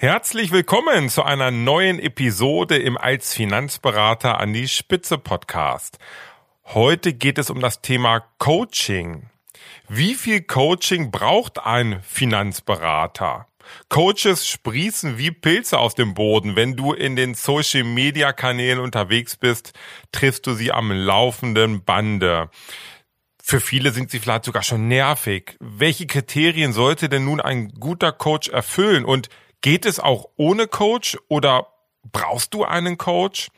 Herzlich willkommen zu einer neuen Episode im Als Finanzberater an die Spitze Podcast. Heute geht es um das Thema Coaching. Wie viel Coaching braucht ein Finanzberater? Coaches sprießen wie Pilze aus dem Boden. Wenn du in den Social Media Kanälen unterwegs bist, triffst du sie am laufenden Bande. Für viele sind sie vielleicht sogar schon nervig. Welche Kriterien sollte denn nun ein guter Coach erfüllen und Geht es auch ohne Coach oder brauchst du einen Coach?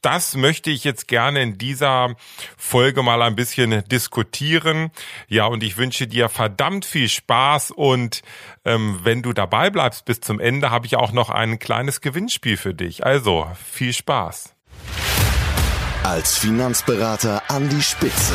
Das möchte ich jetzt gerne in dieser Folge mal ein bisschen diskutieren. Ja, und ich wünsche dir verdammt viel Spaß und ähm, wenn du dabei bleibst bis zum Ende, habe ich auch noch ein kleines Gewinnspiel für dich. Also viel Spaß. Als Finanzberater an die Spitze.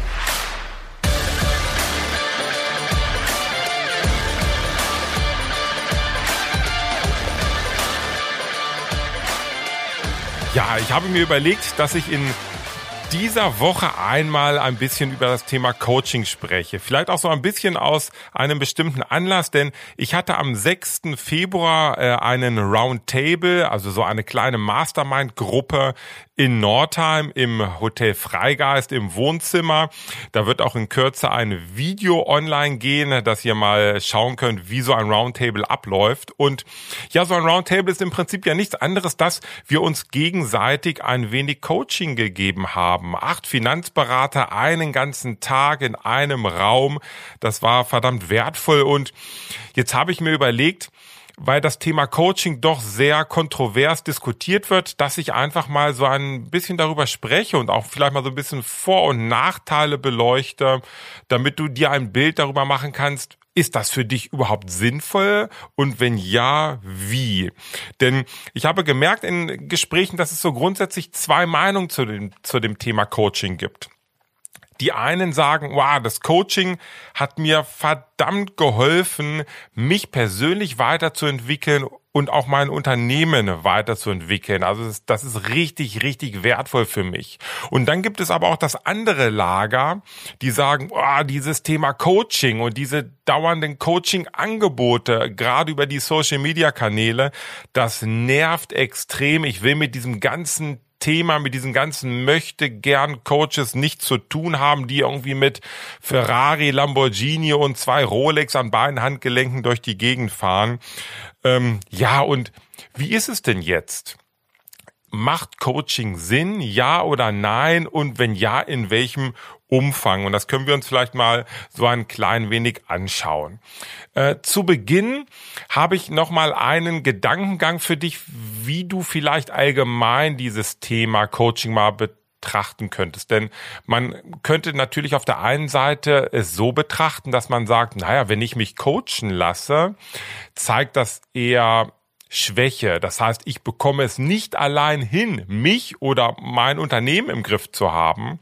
Ja, ich habe mir überlegt, dass ich in dieser Woche einmal ein bisschen über das Thema Coaching spreche. Vielleicht auch so ein bisschen aus einem bestimmten Anlass, denn ich hatte am 6. Februar äh, einen Roundtable, also so eine kleine Mastermind-Gruppe in Nordheim im Hotel Freigeist im Wohnzimmer. Da wird auch in Kürze ein Video online gehen, dass ihr mal schauen könnt, wie so ein Roundtable abläuft. Und ja, so ein Roundtable ist im Prinzip ja nichts anderes, dass wir uns gegenseitig ein wenig Coaching gegeben haben. Acht Finanzberater einen ganzen Tag in einem Raum. Das war verdammt wertvoll. Und jetzt habe ich mir überlegt, weil das Thema Coaching doch sehr kontrovers diskutiert wird, dass ich einfach mal so ein bisschen darüber spreche und auch vielleicht mal so ein bisschen Vor- und Nachteile beleuchte, damit du dir ein Bild darüber machen kannst, ist das für dich überhaupt sinnvoll? Und wenn ja, wie? Denn ich habe gemerkt in Gesprächen, dass es so grundsätzlich zwei Meinungen zu dem, zu dem Thema Coaching gibt. Die einen sagen, wow, das Coaching hat mir verdammt geholfen, mich persönlich weiterzuentwickeln und auch mein Unternehmen weiterzuentwickeln. Also das ist, das ist richtig, richtig wertvoll für mich. Und dann gibt es aber auch das andere Lager, die sagen, oh, dieses Thema Coaching und diese dauernden Coaching-Angebote, gerade über die Social-Media-Kanäle, das nervt extrem. Ich will mit diesem ganzen Thema mit diesen ganzen möchte gern Coaches nicht zu tun haben, die irgendwie mit Ferrari, Lamborghini und zwei Rolex an beiden Handgelenken durch die Gegend fahren. Ähm, ja, und wie ist es denn jetzt? Macht Coaching Sinn? Ja oder nein? Und wenn ja, in welchem Umfang? Und das können wir uns vielleicht mal so ein klein wenig anschauen. Äh, zu Beginn habe ich noch mal einen Gedankengang für dich, wie du vielleicht allgemein dieses Thema Coaching mal betrachten könntest. Denn man könnte natürlich auf der einen Seite es so betrachten, dass man sagt, naja, wenn ich mich coachen lasse, zeigt das eher Schwäche. Das heißt, ich bekomme es nicht allein hin, mich oder mein Unternehmen im Griff zu haben.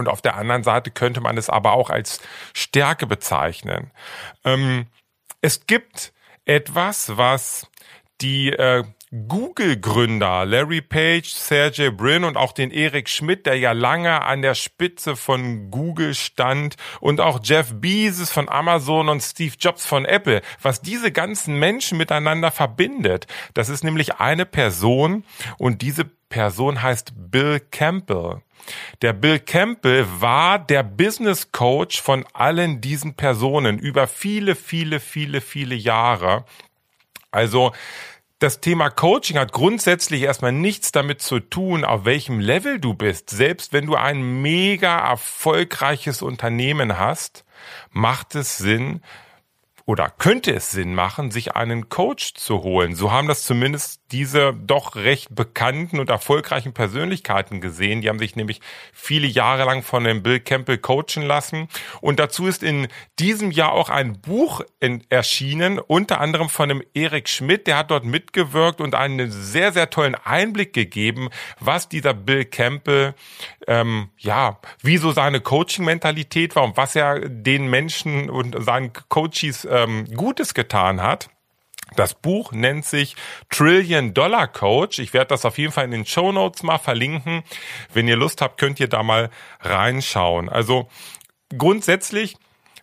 Und auf der anderen Seite könnte man es aber auch als Stärke bezeichnen. Ähm, es gibt etwas, was die äh, Google-Gründer Larry Page, Sergey Brin und auch den Eric Schmidt, der ja lange an der Spitze von Google stand und auch Jeff Bezos von Amazon und Steve Jobs von Apple, was diese ganzen Menschen miteinander verbindet. Das ist nämlich eine Person und diese Person heißt Bill Campbell. Der Bill Campbell war der Business Coach von allen diesen Personen über viele, viele, viele, viele Jahre. Also das Thema Coaching hat grundsätzlich erstmal nichts damit zu tun, auf welchem Level du bist. Selbst wenn du ein mega erfolgreiches Unternehmen hast, macht es Sinn oder könnte es Sinn machen, sich einen Coach zu holen. So haben das zumindest diese doch recht bekannten und erfolgreichen Persönlichkeiten gesehen. Die haben sich nämlich viele Jahre lang von dem Bill Campbell coachen lassen. Und dazu ist in diesem Jahr auch ein Buch erschienen, unter anderem von dem Erik Schmidt. Der hat dort mitgewirkt und einen sehr, sehr tollen Einblick gegeben, was dieser Bill Campbell, ähm, ja, wieso seine Coaching-Mentalität war und was er den Menschen und seinen Coaches ähm, Gutes getan hat. Das Buch nennt sich Trillion Dollar Coach. Ich werde das auf jeden Fall in den Show Notes mal verlinken. Wenn ihr Lust habt, könnt ihr da mal reinschauen. Also grundsätzlich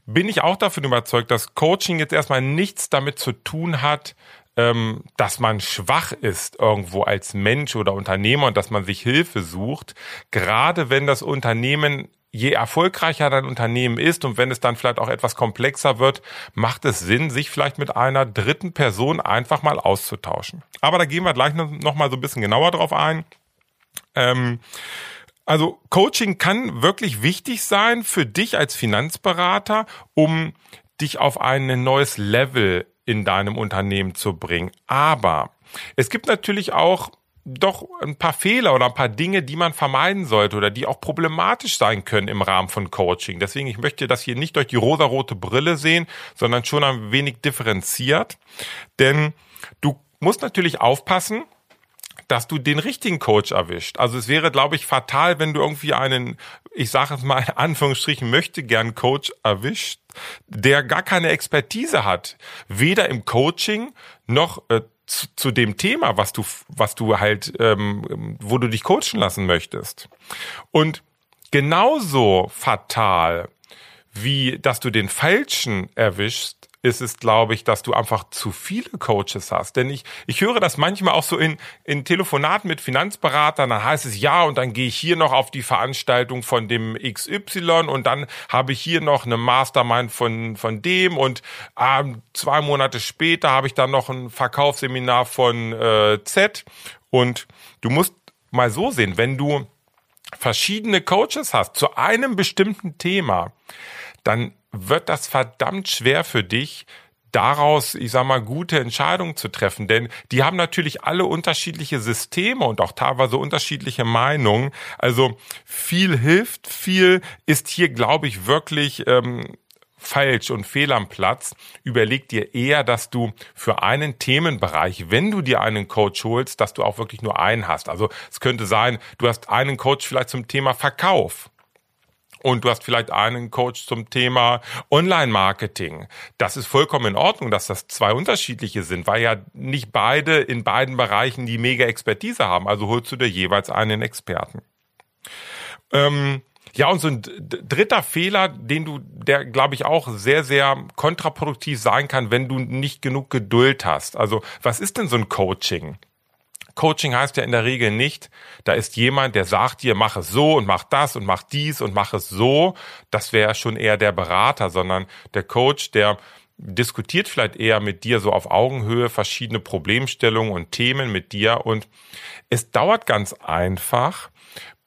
bin ich auch davon überzeugt, dass Coaching jetzt erstmal nichts damit zu tun hat, ähm, dass man schwach ist irgendwo als Mensch oder Unternehmer und dass man sich Hilfe sucht. Gerade wenn das Unternehmen je erfolgreicher dein Unternehmen ist und wenn es dann vielleicht auch etwas komplexer wird, macht es Sinn, sich vielleicht mit einer dritten Person einfach mal auszutauschen. Aber da gehen wir gleich noch mal so ein bisschen genauer drauf ein. Ähm, also Coaching kann wirklich wichtig sein für dich als Finanzberater, um dich auf ein neues Level in deinem Unternehmen zu bringen. Aber es gibt natürlich auch doch ein paar Fehler oder ein paar Dinge, die man vermeiden sollte oder die auch problematisch sein können im Rahmen von Coaching. Deswegen, ich möchte das hier nicht durch die rosarote Brille sehen, sondern schon ein wenig differenziert. Denn du musst natürlich aufpassen, dass du den richtigen Coach erwischt. Also es wäre, glaube ich, fatal, wenn du irgendwie einen, ich sage es mal in Anführungsstrichen, möchte gern Coach erwischt, der gar keine Expertise hat, weder im Coaching noch äh, zu, zu dem Thema, was du, was du halt, ähm, wo du dich coachen lassen möchtest. Und genauso fatal, wie dass du den Falschen erwischst, ist es, glaube ich, dass du einfach zu viele Coaches hast. Denn ich, ich höre das manchmal auch so in, in Telefonaten mit Finanzberatern, dann heißt es ja und dann gehe ich hier noch auf die Veranstaltung von dem XY und dann habe ich hier noch eine Mastermind von, von dem und ähm, zwei Monate später habe ich dann noch ein Verkaufsseminar von äh, Z und du musst mal so sehen, wenn du verschiedene Coaches hast zu einem bestimmten Thema, dann wird das verdammt schwer für dich, daraus, ich sag mal, gute Entscheidungen zu treffen. Denn die haben natürlich alle unterschiedliche Systeme und auch teilweise unterschiedliche Meinungen. Also viel hilft, viel ist hier, glaube ich, wirklich ähm, falsch und fehl am Platz. Überleg dir eher, dass du für einen Themenbereich, wenn du dir einen Coach holst, dass du auch wirklich nur einen hast. Also es könnte sein, du hast einen Coach vielleicht zum Thema Verkauf und du hast vielleicht einen Coach zum Thema Online-Marketing. Das ist vollkommen in Ordnung, dass das zwei unterschiedliche sind, weil ja nicht beide in beiden Bereichen die mega Expertise haben. Also holst du dir jeweils einen Experten. Ähm, ja, und so ein dritter Fehler, den du, der glaube ich auch sehr, sehr kontraproduktiv sein kann, wenn du nicht genug Geduld hast. Also, was ist denn so ein Coaching? Coaching heißt ja in der Regel nicht, da ist jemand, der sagt dir, mach es so und mach das und mach dies und mach es so. Das wäre schon eher der Berater, sondern der Coach, der diskutiert vielleicht eher mit dir so auf Augenhöhe verschiedene Problemstellungen und Themen mit dir und es dauert ganz einfach,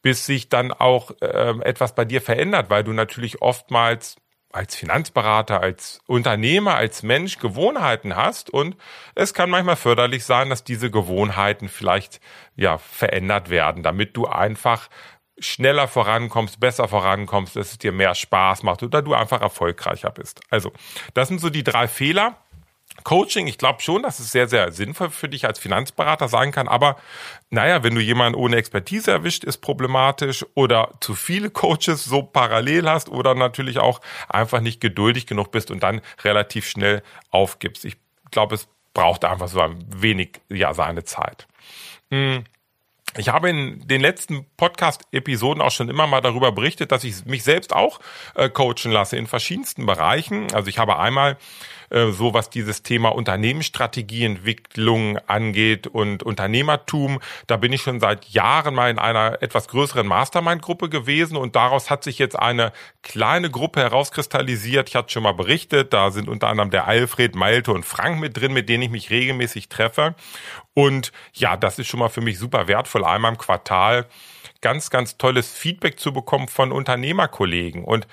bis sich dann auch äh, etwas bei dir verändert, weil du natürlich oftmals als Finanzberater, als Unternehmer, als Mensch Gewohnheiten hast und es kann manchmal förderlich sein, dass diese Gewohnheiten vielleicht ja verändert werden, damit du einfach schneller vorankommst, besser vorankommst, dass es dir mehr Spaß macht oder du einfach erfolgreicher bist. Also, das sind so die drei Fehler, Coaching, ich glaube schon, dass es sehr, sehr sinnvoll für dich als Finanzberater sein kann. Aber naja, wenn du jemanden ohne Expertise erwischt, ist problematisch oder zu viele Coaches so parallel hast oder natürlich auch einfach nicht geduldig genug bist und dann relativ schnell aufgibst. Ich glaube, es braucht einfach so ein wenig, ja, seine Zeit. Hm. Ich habe in den letzten Podcast-Episoden auch schon immer mal darüber berichtet, dass ich mich selbst auch äh, coachen lasse in verschiedensten Bereichen. Also ich habe einmal so was dieses Thema Unternehmensstrategieentwicklung angeht und Unternehmertum. Da bin ich schon seit Jahren mal in einer etwas größeren Mastermind-Gruppe gewesen und daraus hat sich jetzt eine kleine Gruppe herauskristallisiert. Ich hatte schon mal berichtet, da sind unter anderem der Alfred, Malte und Frank mit drin, mit denen ich mich regelmäßig treffe. Und ja, das ist schon mal für mich super wertvoll, einmal im Quartal ganz, ganz tolles Feedback zu bekommen von Unternehmerkollegen. Und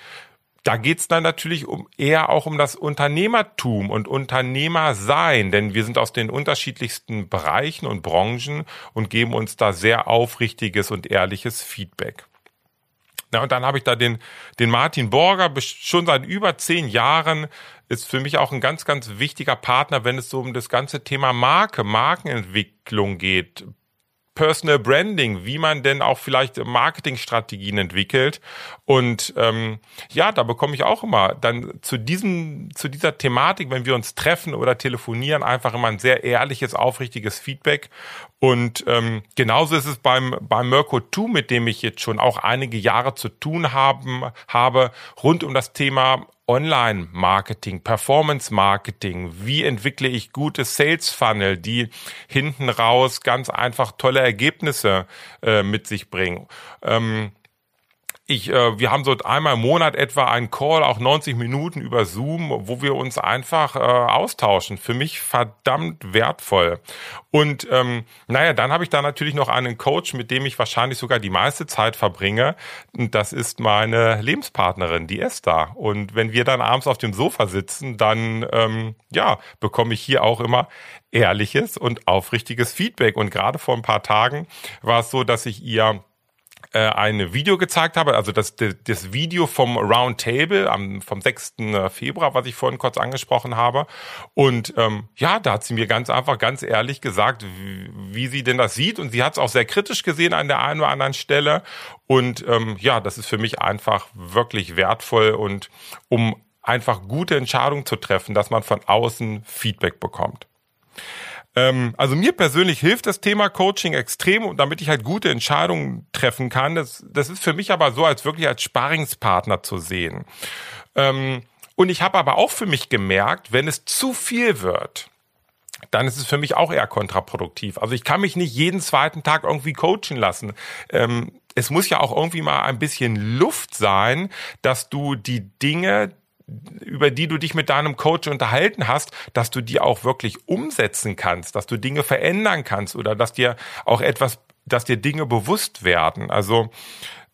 da geht's dann natürlich um eher auch um das Unternehmertum und Unternehmersein, denn wir sind aus den unterschiedlichsten Bereichen und Branchen und geben uns da sehr aufrichtiges und ehrliches Feedback. Na, und dann habe ich da den, den Martin Borger, schon seit über zehn Jahren, ist für mich auch ein ganz, ganz wichtiger Partner, wenn es so um das ganze Thema Marke, Markenentwicklung geht, Personal Branding, wie man denn auch vielleicht Marketingstrategien entwickelt. Und ähm, ja, da bekomme ich auch immer dann zu diesem, zu dieser Thematik, wenn wir uns treffen oder telefonieren, einfach immer ein sehr ehrliches, aufrichtiges Feedback. Und ähm, genauso ist es beim, beim Mirko 2, mit dem ich jetzt schon auch einige Jahre zu tun haben, habe, rund um das Thema Online-Marketing, Performance-Marketing, wie entwickle ich gute Sales-Funnel, die hinten raus ganz einfach tolle Ergebnisse äh, mit sich bringen. Ähm, ich, äh, wir haben so einmal im Monat etwa einen Call, auch 90 Minuten über Zoom, wo wir uns einfach äh, austauschen. Für mich verdammt wertvoll. Und ähm, naja, dann habe ich da natürlich noch einen Coach, mit dem ich wahrscheinlich sogar die meiste Zeit verbringe. Und das ist meine Lebenspartnerin, die Esther. Und wenn wir dann abends auf dem Sofa sitzen, dann ähm, ja, bekomme ich hier auch immer ehrliches und aufrichtiges Feedback. Und gerade vor ein paar Tagen war es so, dass ich ihr äh, ein Video gezeigt habe, also das, das Video vom Roundtable am, vom 6. Äh, Februar, was ich vorhin kurz angesprochen habe. Und ähm, ja, da hat sie mir ganz einfach, ganz ehrlich gesagt, wie, wie sie denn das sieht. Und sie hat es auch sehr kritisch gesehen an der einen oder anderen Stelle. Und ähm, ja, das ist für mich einfach wirklich wertvoll und um einfach gute Entscheidungen zu treffen, dass man von außen Feedback bekommt. Ähm, also mir persönlich hilft das Thema Coaching extrem, damit ich halt gute Entscheidungen treffen kann. Das, das ist für mich aber so, als wirklich als Sparingspartner zu sehen. Ähm, und ich habe aber auch für mich gemerkt, wenn es zu viel wird, dann ist es für mich auch eher kontraproduktiv. Also ich kann mich nicht jeden zweiten Tag irgendwie coachen lassen. Ähm, es muss ja auch irgendwie mal ein bisschen Luft sein, dass du die Dinge, über die du dich mit deinem Coach unterhalten hast, dass du die auch wirklich umsetzen kannst, dass du Dinge verändern kannst oder dass dir auch etwas, dass dir Dinge bewusst werden. Also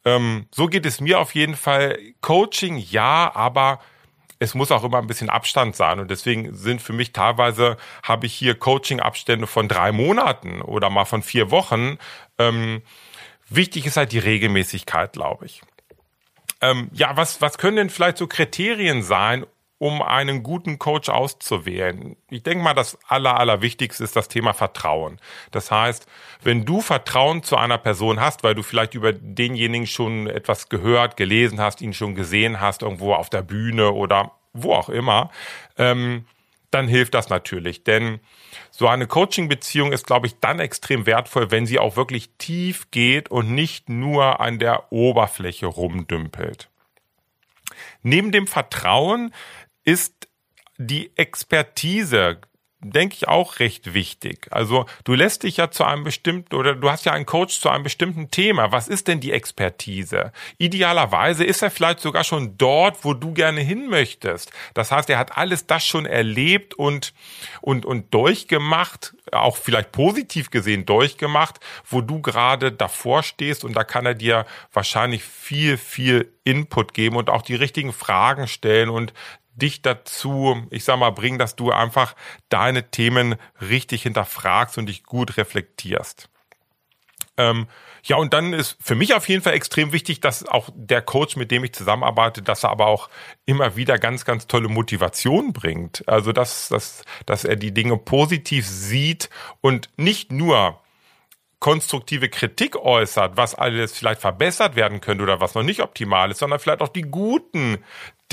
ähm, so geht es mir auf jeden Fall. Coaching ja, aber es muss auch immer ein bisschen Abstand sein. Und deswegen sind für mich teilweise, habe ich hier Coaching-Abstände von drei Monaten oder mal von vier Wochen. Ähm, wichtig ist halt die Regelmäßigkeit, glaube ich. Ähm, ja, was, was können denn vielleicht so Kriterien sein, um einen guten Coach auszuwählen? Ich denke mal, das Aller, Allerwichtigste ist das Thema Vertrauen. Das heißt, wenn du Vertrauen zu einer Person hast, weil du vielleicht über denjenigen schon etwas gehört, gelesen hast, ihn schon gesehen hast, irgendwo auf der Bühne oder wo auch immer, ähm, dann hilft das natürlich. Denn so eine Coaching-Beziehung ist, glaube ich, dann extrem wertvoll, wenn sie auch wirklich tief geht und nicht nur an der Oberfläche rumdümpelt. Neben dem Vertrauen ist die Expertise denke ich, auch recht wichtig. Also du lässt dich ja zu einem bestimmten oder du hast ja einen Coach zu einem bestimmten Thema. Was ist denn die Expertise? Idealerweise ist er vielleicht sogar schon dort, wo du gerne hin möchtest. Das heißt, er hat alles das schon erlebt und, und, und durchgemacht, auch vielleicht positiv gesehen durchgemacht, wo du gerade davor stehst und da kann er dir wahrscheinlich viel, viel Input geben und auch die richtigen Fragen stellen und dich dazu, ich sag mal, bringen, dass du einfach deine Themen richtig hinterfragst und dich gut reflektierst. Ähm, ja, und dann ist für mich auf jeden Fall extrem wichtig, dass auch der Coach, mit dem ich zusammenarbeite, dass er aber auch immer wieder ganz, ganz tolle Motivation bringt. Also, dass, dass, dass er die Dinge positiv sieht und nicht nur konstruktive Kritik äußert, was alles vielleicht verbessert werden könnte oder was noch nicht optimal ist, sondern vielleicht auch die guten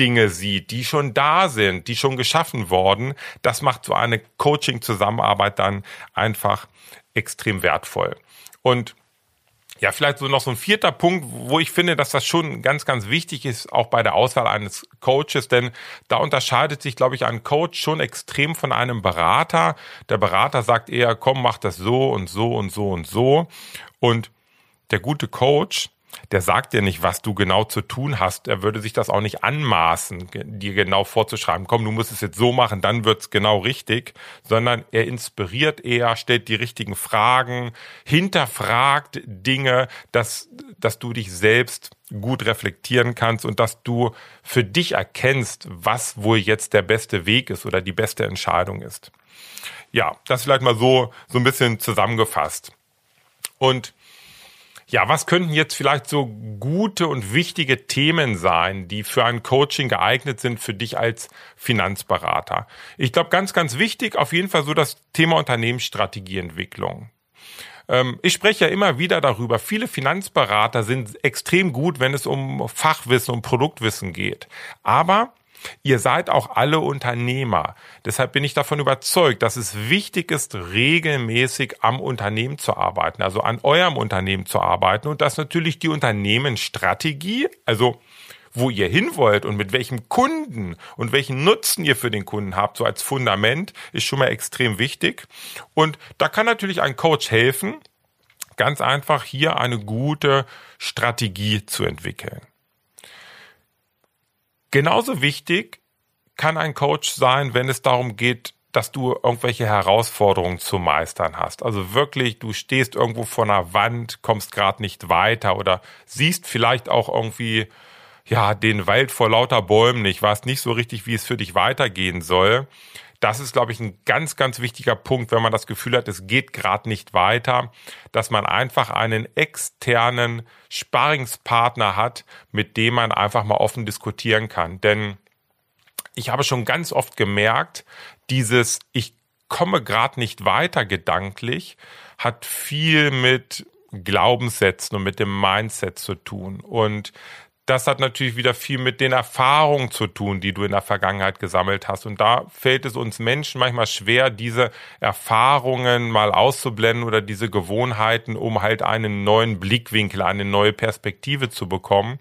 Dinge sieht, die schon da sind, die schon geschaffen worden. Das macht so eine Coaching-Zusammenarbeit dann einfach extrem wertvoll. Und ja, vielleicht so noch so ein vierter Punkt, wo ich finde, dass das schon ganz, ganz wichtig ist, auch bei der Auswahl eines Coaches, denn da unterscheidet sich, glaube ich, ein Coach schon extrem von einem Berater. Der Berater sagt eher, komm, mach das so und so und so und so. Und der gute Coach, der sagt dir nicht, was du genau zu tun hast. Er würde sich das auch nicht anmaßen, dir genau vorzuschreiben, komm, du musst es jetzt so machen, dann wird's genau richtig, sondern er inspiriert eher, stellt die richtigen Fragen, hinterfragt Dinge, dass, dass du dich selbst gut reflektieren kannst und dass du für dich erkennst, was wohl jetzt der beste Weg ist oder die beste Entscheidung ist. Ja, das vielleicht mal so, so ein bisschen zusammengefasst. Und ja, was könnten jetzt vielleicht so gute und wichtige Themen sein, die für ein Coaching geeignet sind für dich als Finanzberater? Ich glaube, ganz, ganz wichtig auf jeden Fall so das Thema Unternehmensstrategieentwicklung. Ähm, ich spreche ja immer wieder darüber. Viele Finanzberater sind extrem gut, wenn es um Fachwissen, um Produktwissen geht. Aber Ihr seid auch alle Unternehmer. Deshalb bin ich davon überzeugt, dass es wichtig ist, regelmäßig am Unternehmen zu arbeiten, also an eurem Unternehmen zu arbeiten und dass natürlich die Unternehmensstrategie, also wo ihr hin wollt und mit welchem Kunden und welchen Nutzen ihr für den Kunden habt, so als Fundament, ist schon mal extrem wichtig. Und da kann natürlich ein Coach helfen, ganz einfach hier eine gute Strategie zu entwickeln. Genauso wichtig kann ein Coach sein, wenn es darum geht, dass du irgendwelche Herausforderungen zu meistern hast. Also wirklich, du stehst irgendwo vor einer Wand, kommst gerade nicht weiter oder siehst vielleicht auch irgendwie ja den Wald vor lauter Bäumen nicht, weißt nicht so richtig, wie es für dich weitergehen soll. Das ist, glaube ich, ein ganz, ganz wichtiger Punkt, wenn man das Gefühl hat, es geht gerade nicht weiter, dass man einfach einen externen Sparringspartner hat, mit dem man einfach mal offen diskutieren kann. Denn ich habe schon ganz oft gemerkt, dieses Ich komme gerade nicht weiter gedanklich hat viel mit Glaubenssätzen und mit dem Mindset zu tun. Und das hat natürlich wieder viel mit den Erfahrungen zu tun, die du in der Vergangenheit gesammelt hast. Und da fällt es uns Menschen manchmal schwer, diese Erfahrungen mal auszublenden oder diese Gewohnheiten, um halt einen neuen Blickwinkel, eine neue Perspektive zu bekommen.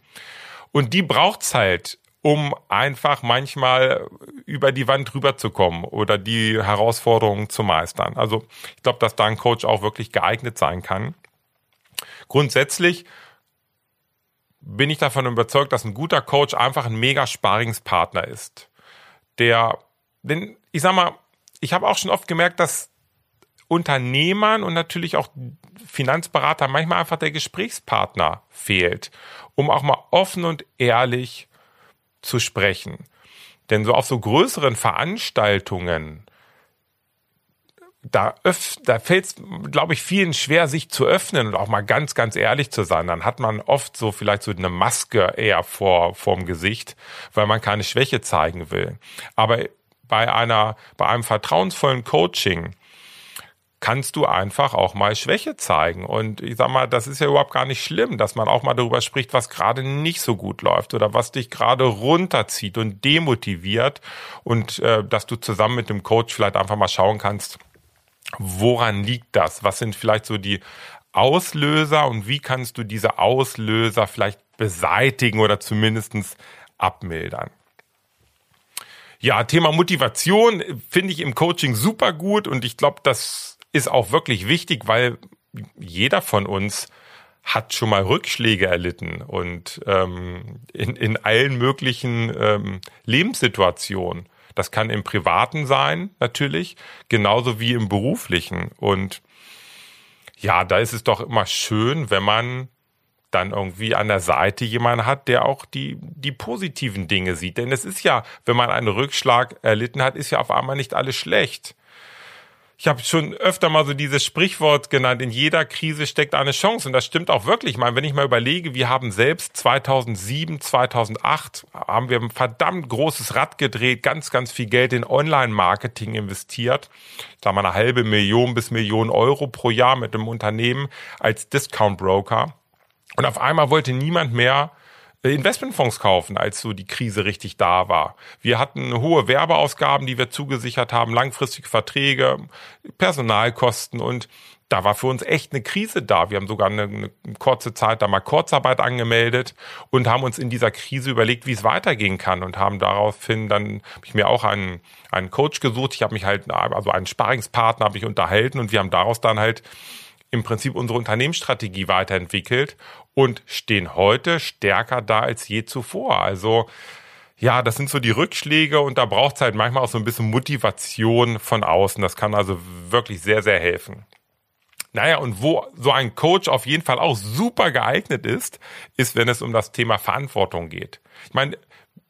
Und die braucht's halt, um einfach manchmal über die Wand drüber zu kommen oder die Herausforderungen zu meistern. Also ich glaube, dass da ein Coach auch wirklich geeignet sein kann. Grundsätzlich bin ich davon überzeugt, dass ein guter Coach einfach ein mega Sparingspartner ist. Der, denn ich sag mal, ich habe auch schon oft gemerkt, dass Unternehmern und natürlich auch Finanzberater manchmal einfach der Gesprächspartner fehlt, um auch mal offen und ehrlich zu sprechen. Denn so auf so größeren Veranstaltungen da, öff, da fällt es, glaube ich, vielen schwer, sich zu öffnen und auch mal ganz, ganz ehrlich zu sein. Dann hat man oft so vielleicht so eine Maske eher vor vorm Gesicht, weil man keine Schwäche zeigen will. Aber bei einer, bei einem vertrauensvollen Coaching kannst du einfach auch mal Schwäche zeigen. Und ich sag mal, das ist ja überhaupt gar nicht schlimm, dass man auch mal darüber spricht, was gerade nicht so gut läuft oder was dich gerade runterzieht und demotiviert und äh, dass du zusammen mit dem Coach vielleicht einfach mal schauen kannst, Woran liegt das? Was sind vielleicht so die Auslöser und wie kannst du diese Auslöser vielleicht beseitigen oder zumindestens abmildern? Ja, Thema Motivation finde ich im Coaching super gut und ich glaube, das ist auch wirklich wichtig, weil jeder von uns hat schon mal Rückschläge erlitten und ähm, in, in allen möglichen ähm, Lebenssituationen. Das kann im Privaten sein, natürlich, genauso wie im Beruflichen. Und ja, da ist es doch immer schön, wenn man dann irgendwie an der Seite jemanden hat, der auch die, die positiven Dinge sieht. Denn es ist ja, wenn man einen Rückschlag erlitten hat, ist ja auf einmal nicht alles schlecht ich habe schon öfter mal so dieses Sprichwort genannt, in jeder Krise steckt eine Chance. Und das stimmt auch wirklich. Ich meine, wenn ich mal überlege, wir haben selbst 2007, 2008, haben wir ein verdammt großes Rad gedreht, ganz, ganz viel Geld in Online-Marketing investiert. Da mal eine halbe Million bis Million Euro pro Jahr mit dem Unternehmen als Discount-Broker. Und auf einmal wollte niemand mehr Investmentfonds kaufen, als so die Krise richtig da war. Wir hatten hohe Werbeausgaben, die wir zugesichert haben, langfristige Verträge, Personalkosten und da war für uns echt eine Krise da. Wir haben sogar eine, eine kurze Zeit da mal Kurzarbeit angemeldet und haben uns in dieser Krise überlegt, wie es weitergehen kann und haben daraufhin dann habe ich mir auch einen, einen Coach gesucht. Ich habe mich halt also einen Sparingspartner habe ich unterhalten und wir haben daraus dann halt im Prinzip unsere Unternehmensstrategie weiterentwickelt und stehen heute stärker da als je zuvor. Also ja, das sind so die Rückschläge und da braucht es halt manchmal auch so ein bisschen Motivation von außen. Das kann also wirklich sehr, sehr helfen. Naja, und wo so ein Coach auf jeden Fall auch super geeignet ist, ist, wenn es um das Thema Verantwortung geht. Ich meine,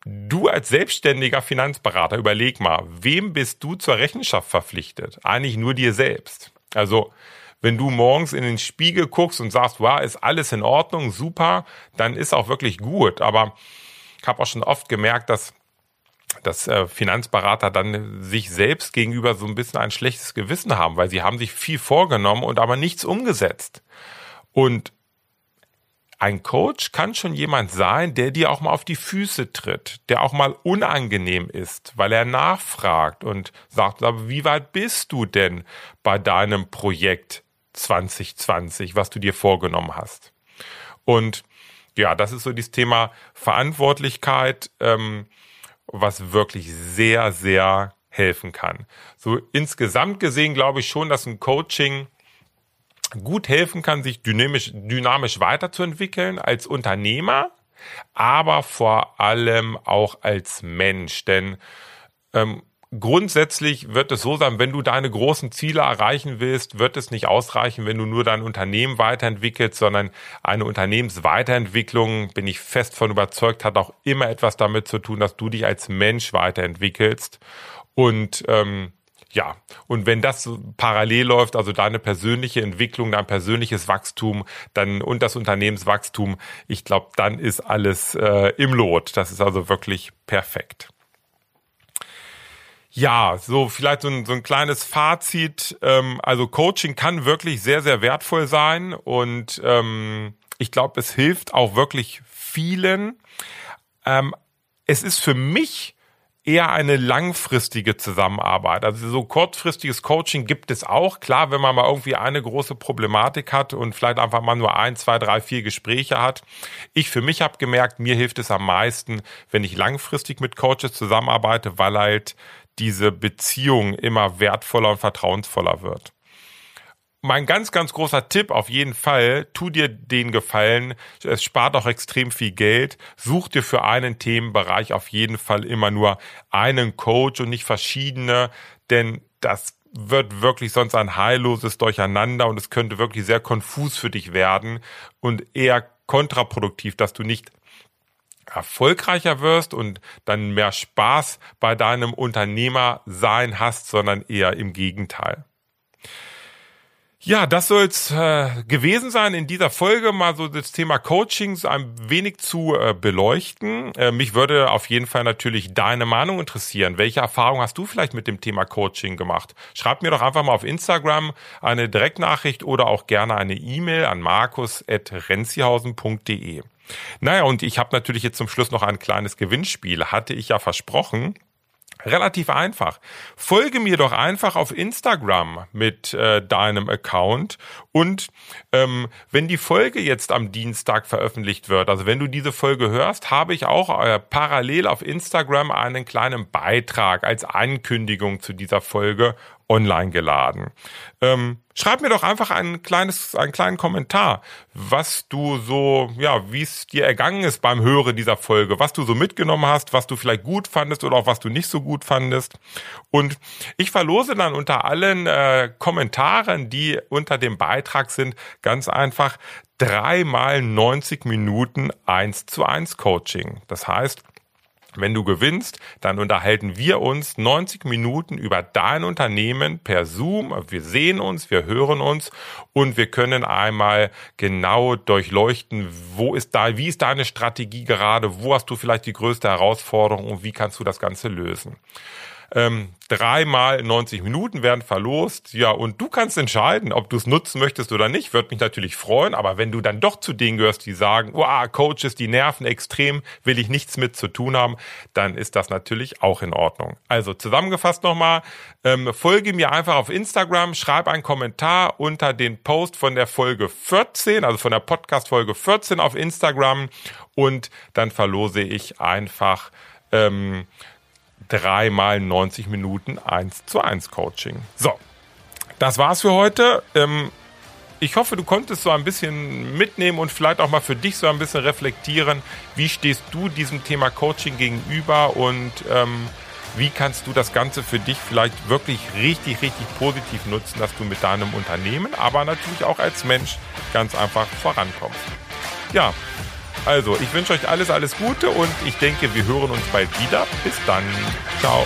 du als selbstständiger Finanzberater, überleg mal, wem bist du zur Rechenschaft verpflichtet? Eigentlich nur dir selbst. Also, wenn du morgens in den Spiegel guckst und sagst, wow, ist alles in Ordnung, super, dann ist auch wirklich gut. Aber ich habe auch schon oft gemerkt, dass dass äh, Finanzberater dann sich selbst gegenüber so ein bisschen ein schlechtes Gewissen haben, weil sie haben sich viel vorgenommen und aber nichts umgesetzt. Und ein Coach kann schon jemand sein, der dir auch mal auf die Füße tritt, der auch mal unangenehm ist, weil er nachfragt und sagt, wie weit bist du denn bei deinem Projekt 2020, was du dir vorgenommen hast? Und ja, das ist so dieses Thema Verantwortlichkeit. Ähm, was wirklich sehr, sehr helfen kann. So insgesamt gesehen glaube ich schon, dass ein Coaching gut helfen kann, sich dynamisch, dynamisch weiterzuentwickeln als Unternehmer, aber vor allem auch als Mensch. Denn ähm, grundsätzlich wird es so sein, wenn du deine großen Ziele erreichen willst, wird es nicht ausreichen, wenn du nur dein Unternehmen weiterentwickelst, sondern eine Unternehmensweiterentwicklung, bin ich fest von überzeugt, hat auch immer etwas damit zu tun, dass du dich als Mensch weiterentwickelst. Und ähm, ja, und wenn das parallel läuft, also deine persönliche Entwicklung, dein persönliches Wachstum, dann und das Unternehmenswachstum, ich glaube, dann ist alles äh, im Lot. Das ist also wirklich perfekt. Ja, so vielleicht so ein, so ein kleines Fazit. Ähm, also Coaching kann wirklich sehr, sehr wertvoll sein und ähm, ich glaube, es hilft auch wirklich vielen. Ähm, es ist für mich eher eine langfristige Zusammenarbeit. Also so kurzfristiges Coaching gibt es auch. Klar, wenn man mal irgendwie eine große Problematik hat und vielleicht einfach mal nur ein, zwei, drei, vier Gespräche hat. Ich für mich habe gemerkt, mir hilft es am meisten, wenn ich langfristig mit Coaches zusammenarbeite, weil halt diese Beziehung immer wertvoller und vertrauensvoller wird. Mein ganz, ganz großer Tipp auf jeden Fall, tu dir den Gefallen, es spart auch extrem viel Geld, such dir für einen Themenbereich auf jeden Fall immer nur einen Coach und nicht verschiedene, denn das wird wirklich sonst ein heilloses Durcheinander und es könnte wirklich sehr konfus für dich werden und eher kontraproduktiv, dass du nicht erfolgreicher wirst und dann mehr Spaß bei deinem Unternehmer sein hast, sondern eher im Gegenteil. Ja, das soll's äh, gewesen sein in dieser Folge, mal so das Thema Coachings ein wenig zu äh, beleuchten. Äh, mich würde auf jeden Fall natürlich deine Meinung interessieren. Welche Erfahrung hast du vielleicht mit dem Thema Coaching gemacht? Schreib mir doch einfach mal auf Instagram eine Direktnachricht oder auch gerne eine E-Mail an markus.renzihausen.de. Naja, und ich habe natürlich jetzt zum Schluss noch ein kleines Gewinnspiel, hatte ich ja versprochen. Relativ einfach. Folge mir doch einfach auf Instagram mit äh, deinem Account und ähm, wenn die Folge jetzt am Dienstag veröffentlicht wird, also wenn du diese Folge hörst, habe ich auch äh, parallel auf Instagram einen kleinen Beitrag als Ankündigung zu dieser Folge online geladen. Ähm, schreib mir doch einfach ein kleines, einen kleinen Kommentar, was du so, ja, wie es dir ergangen ist beim Hören dieser Folge, was du so mitgenommen hast, was du vielleicht gut fandest oder auch was du nicht so gut fandest. Und ich verlose dann unter allen äh, Kommentaren, die unter dem Beitrag sind, ganz einfach dreimal 90 Minuten 1 zu 1 Coaching. Das heißt, wenn du gewinnst, dann unterhalten wir uns 90 Minuten über dein Unternehmen per Zoom. Wir sehen uns, wir hören uns und wir können einmal genau durchleuchten, wo ist da, wie ist deine Strategie gerade, wo hast du vielleicht die größte Herausforderung und wie kannst du das Ganze lösen. Ähm, dreimal 90 Minuten werden verlost. Ja, und du kannst entscheiden, ob du es nutzen möchtest oder nicht. Würde mich natürlich freuen. Aber wenn du dann doch zu denen gehörst, die sagen, wow, Coaches, die nerven extrem, will ich nichts mit zu tun haben, dann ist das natürlich auch in Ordnung. Also zusammengefasst nochmal, ähm, folge mir einfach auf Instagram, schreib einen Kommentar unter den Post von der Folge 14, also von der Podcast Folge 14 auf Instagram und dann verlose ich einfach ähm, dreimal 90 Minuten 1 zu 1 Coaching. So, das war's für heute. Ähm, ich hoffe, du konntest so ein bisschen mitnehmen und vielleicht auch mal für dich so ein bisschen reflektieren, wie stehst du diesem Thema Coaching gegenüber und ähm, wie kannst du das Ganze für dich vielleicht wirklich richtig, richtig positiv nutzen, dass du mit deinem Unternehmen, aber natürlich auch als Mensch ganz einfach vorankommst. Ja, also ich wünsche euch alles, alles Gute und ich denke, wir hören uns bald wieder. Bis dann. Ciao.